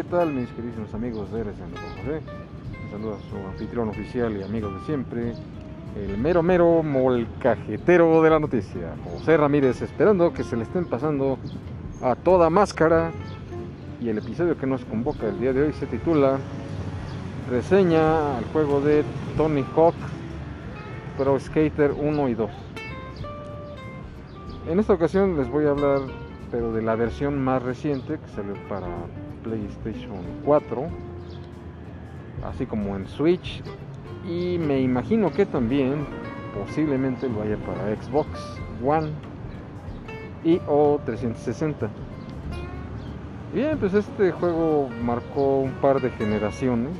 ¿qué tal mis queridos amigos de RSN José? Un saludo a su anfitrión oficial y amigo de siempre, el mero mero molcajetero de la noticia, José Ramírez, esperando que se le estén pasando a toda máscara. Y el episodio que nos convoca el día de hoy se titula Reseña al juego de Tony Hawk Pro Skater 1 y 2. En esta ocasión les voy a hablar pero de la versión más reciente que salió para PlayStation 4, así como en Switch y me imagino que también posiblemente lo haya para Xbox One y o 360. Bien, pues este juego marcó un par de generaciones.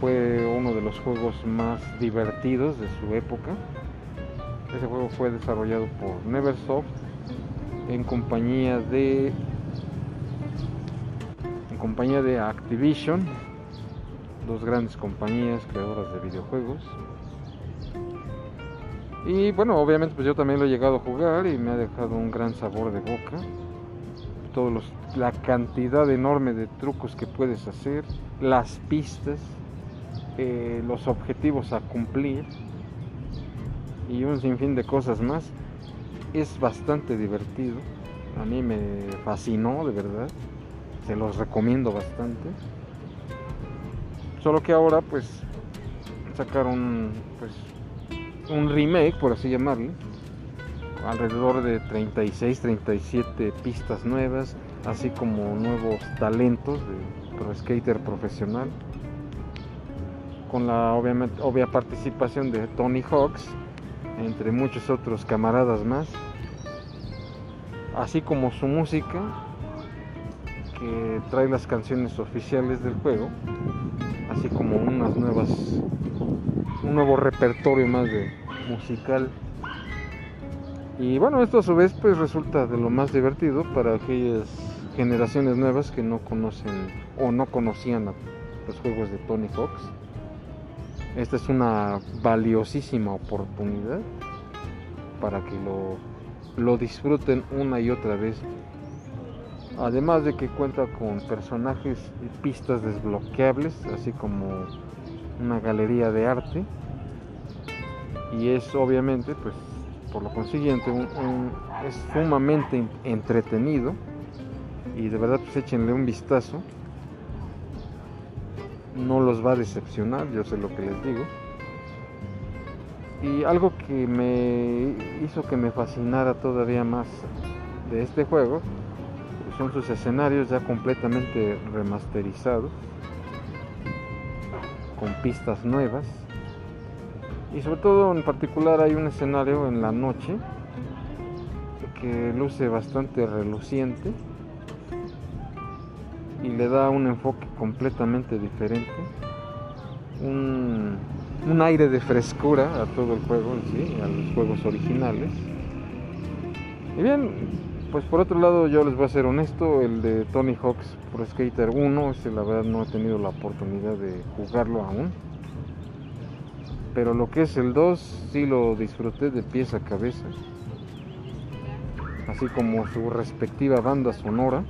Fue uno de los juegos más divertidos de su época. Ese juego fue desarrollado por Neversoft en compañía de compañía de Activision, dos grandes compañías creadoras de videojuegos. Y bueno, obviamente pues yo también lo he llegado a jugar y me ha dejado un gran sabor de boca. Todos los, la cantidad enorme de trucos que puedes hacer, las pistas, eh, los objetivos a cumplir y un sinfín de cosas más. Es bastante divertido. A mí me fascinó, de verdad. Se los recomiendo bastante. Solo que ahora pues sacaron pues un remake, por así llamarlo. Alrededor de 36, 37 pistas nuevas, así como nuevos talentos de pro skater profesional. Con la obviamente, obvia participación de Tony Hawks, entre muchos otros camaradas más. Así como su música, trae las canciones oficiales del juego, así como unas nuevas, un nuevo repertorio más de musical. Y bueno, esto a su vez pues resulta de lo más divertido para aquellas generaciones nuevas que no conocen o no conocían los juegos de Tony Hawks. Esta es una valiosísima oportunidad para que lo, lo disfruten una y otra vez. Además de que cuenta con personajes y pistas desbloqueables, así como una galería de arte. Y es obviamente, pues, por lo consiguiente, es sumamente entretenido. Y de verdad, pues échenle un vistazo no los va a decepcionar, yo sé lo que les digo. Y algo que me hizo que me fascinara todavía más de este juego son sus escenarios ya completamente remasterizados, con pistas nuevas. Y sobre todo en particular hay un escenario en la noche que luce bastante reluciente y le da un enfoque completamente diferente, un, un, aire de frescura a todo el juego, ¿sí? a los juegos originales. Y bien, pues por otro lado yo les voy a ser honesto, el de Tony Hawk's Pro Skater 1, ese la verdad no he tenido la oportunidad de jugarlo aún. Pero lo que es el 2 sí lo disfruté de pies a cabeza. Así como su respectiva banda sonora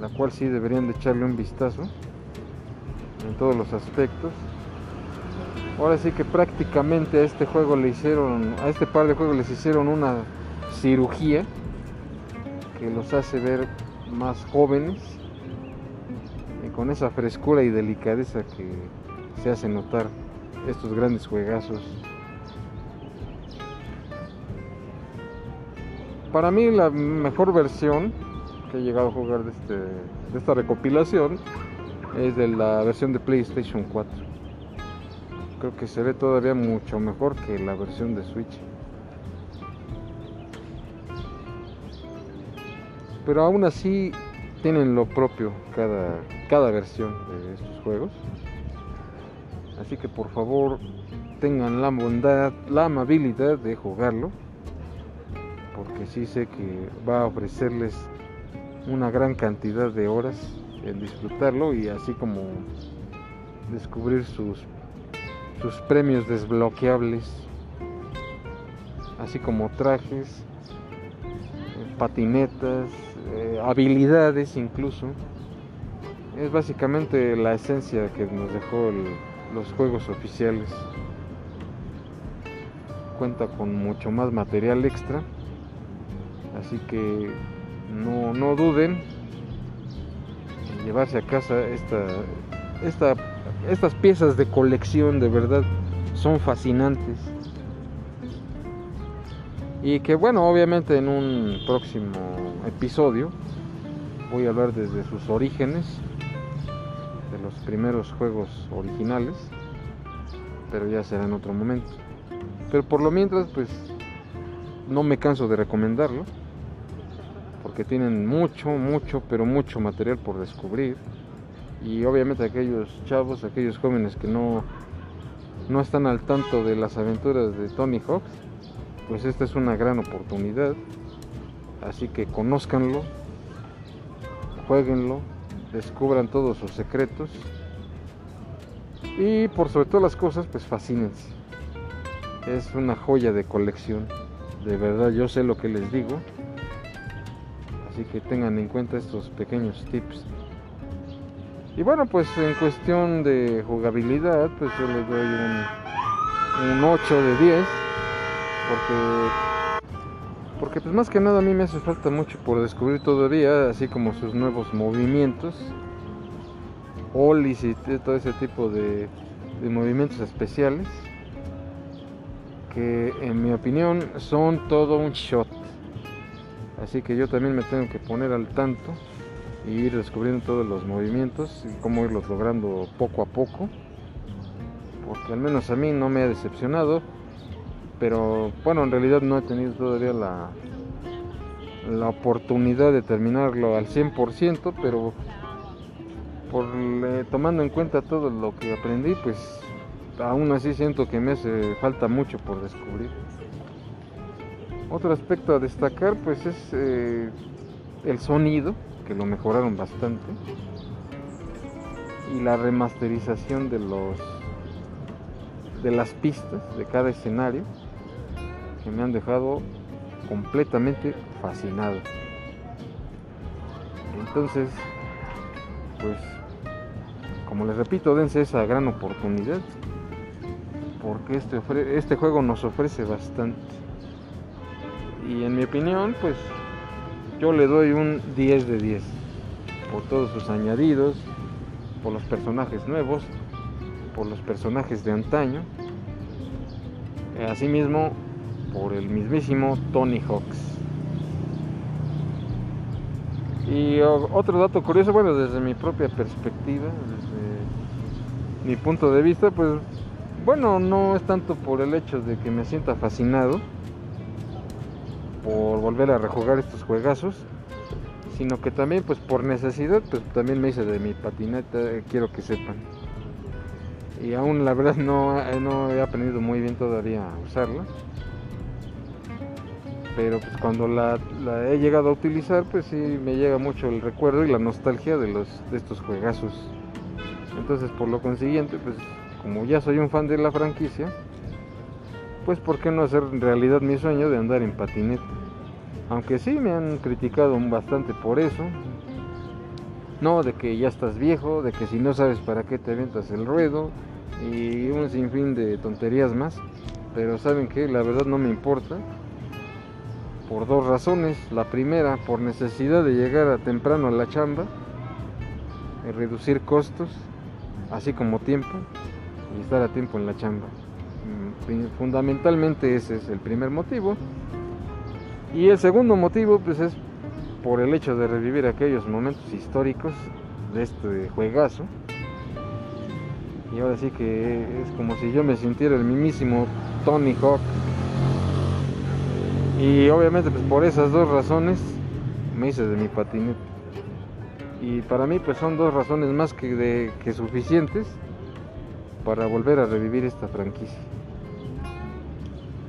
la cual sí deberían de echarle un vistazo en todos los aspectos. Ahora sí que prácticamente a este juego le hicieron, a este par de juegos les hicieron una cirugía que los hace ver más jóvenes y con esa frescura y delicadeza que se hace notar estos grandes juegazos. Para mí la mejor versión que he llegado a jugar de, este, de esta recopilación es de la versión de PlayStation 4. Creo que se ve todavía mucho mejor que la versión de Switch. Pero aún así tienen lo propio cada, cada versión de estos juegos. Así que por favor tengan la bondad, la amabilidad de jugarlo. Porque sí sé que va a ofrecerles una gran cantidad de horas en disfrutarlo y así como descubrir sus, sus premios desbloqueables, así como trajes, patinetas, eh, habilidades incluso. Es básicamente la esencia que nos dejó los juegos oficiales. Cuenta con mucho más material extra. Así que no, no duden en llevarse a casa esta, esta, estas piezas de colección. De verdad son fascinantes. Y que bueno, obviamente en un próximo episodio voy a hablar desde sus orígenes, de los primeros juegos originales, pero ya será en otro momento. Pero por lo mientras, pues no me canso de recomendarlo, porque tienen mucho, mucho, pero mucho material por descubrir. Y obviamente aquellos chavos, aquellos jóvenes que no, no están al tanto de las aventuras de Tony Hawk, pues esta es una gran oportunidad. Así que conózcanlo, jueguenlo, descubran todos sus secretos y por sobre todas las cosas, pues fascínense. Es una joya de colección. De verdad, yo sé lo que les digo. Así que tengan en cuenta estos pequeños tips. Y bueno, pues en cuestión de jugabilidad, pues yo les doy un, un 8 de 10 porque porque pues más que nada a mí me hace falta mucho por descubrir todavía, así como sus nuevos movimientos, olis y todo ese tipo de, movimientos especiales, que en mi opinión son todo un shot. Así que yo también me tengo que poner al tanto y ir descubriendo todos los movimientos y cómo irlos logrando poco a poco. Porque al menos a mí no me ha decepcionado pero bueno, en realidad no he tenido todavía la, la oportunidad de terminarlo al 100%, pero por, tomando en cuenta todo lo que aprendí, pues aún así siento que me hace falta mucho por descubrir. Otro aspecto a destacar pues es eh, el sonido, que lo mejoraron bastante, y la remasterización de los de las pistas de cada escenario que me han dejado completamente fascinado. Entonces, pues, como les repito, dense esa gran oportunidad, porque este, este juego nos ofrece bastante. Y en mi opinión, pues, yo le doy un 10 de 10 por todos sus añadidos, por los personajes nuevos, por los personajes de antaño. Asimismo, por el mismísimo Tony Hawks. Y otro dato curioso, bueno, desde mi propia perspectiva, desde mi punto de vista, pues bueno, no es tanto por el hecho de que me sienta fascinado por volver a rejugar estos juegazos, sino que también pues por necesidad, pues también me hice de mi patineta, eh, quiero que sepan. Y aún la verdad no, no he aprendido muy bien todavía a usarla pero pues cuando la, he llegado a utilizar pues sí me llega mucho el recuerdo y la nostalgia de los de estos juegazos. Entonces por lo consiguiente pues como ya soy un fan de la franquicia pues por qué no hacer realidad mi sueño de andar en patineta aunque sí me han criticado bastante por eso. No de que ya estás viejo de que si no sabes para qué te avientas el ruedo y un sinfín de tonterías más. Pero saben que la verdad no me importa por dos razones. La primera, por necesidad de llegar a temprano a la chamba, y reducir costos, así como tiempo, y estar a tiempo en la chamba. Mm, fundamentalmente ese es el primer motivo. Y el segundo motivo, pues es por el hecho de revivir aquellos momentos históricos de este juegazo. Y ahora sí que es como si yo me sintiera el mismísimo Tony Hawk y obviamente pues por esas dos razones me hice de mi patinete. Y para mí pues son dos razones más que, suficientes para volver a revivir esta franquicia.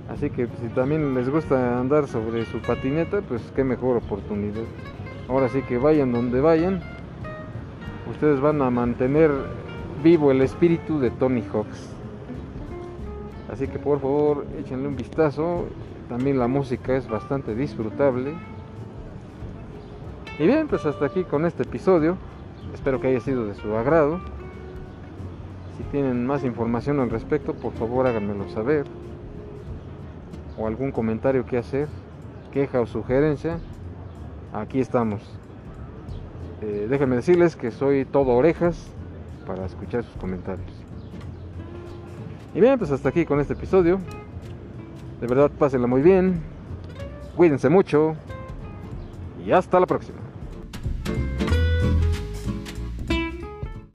Así que pues, si también les gusta andar sobre su patineta, pues qué mejor oportunidad. Ahora sí que vayan donde vayan, ustedes van a mantener vivo el espíritu de Tony Hawks. Así que por favor échenle un vistazo también la música es bastante disfrutable Y bien, pues hasta aquí con este episodio. Espero que haya sido de su agrado. Si tienen más información al respecto, por favor háganmelo saber. O algún comentario que hacer, queja o sugerencia. Aquí estamos. Eh, déjenme decirles que soy todo orejas para escuchar sus comentarios. Y bien, pues hasta aquí con este episodio. De verdad, pásenla muy bien. Cuídense mucho. Y hasta la próxima.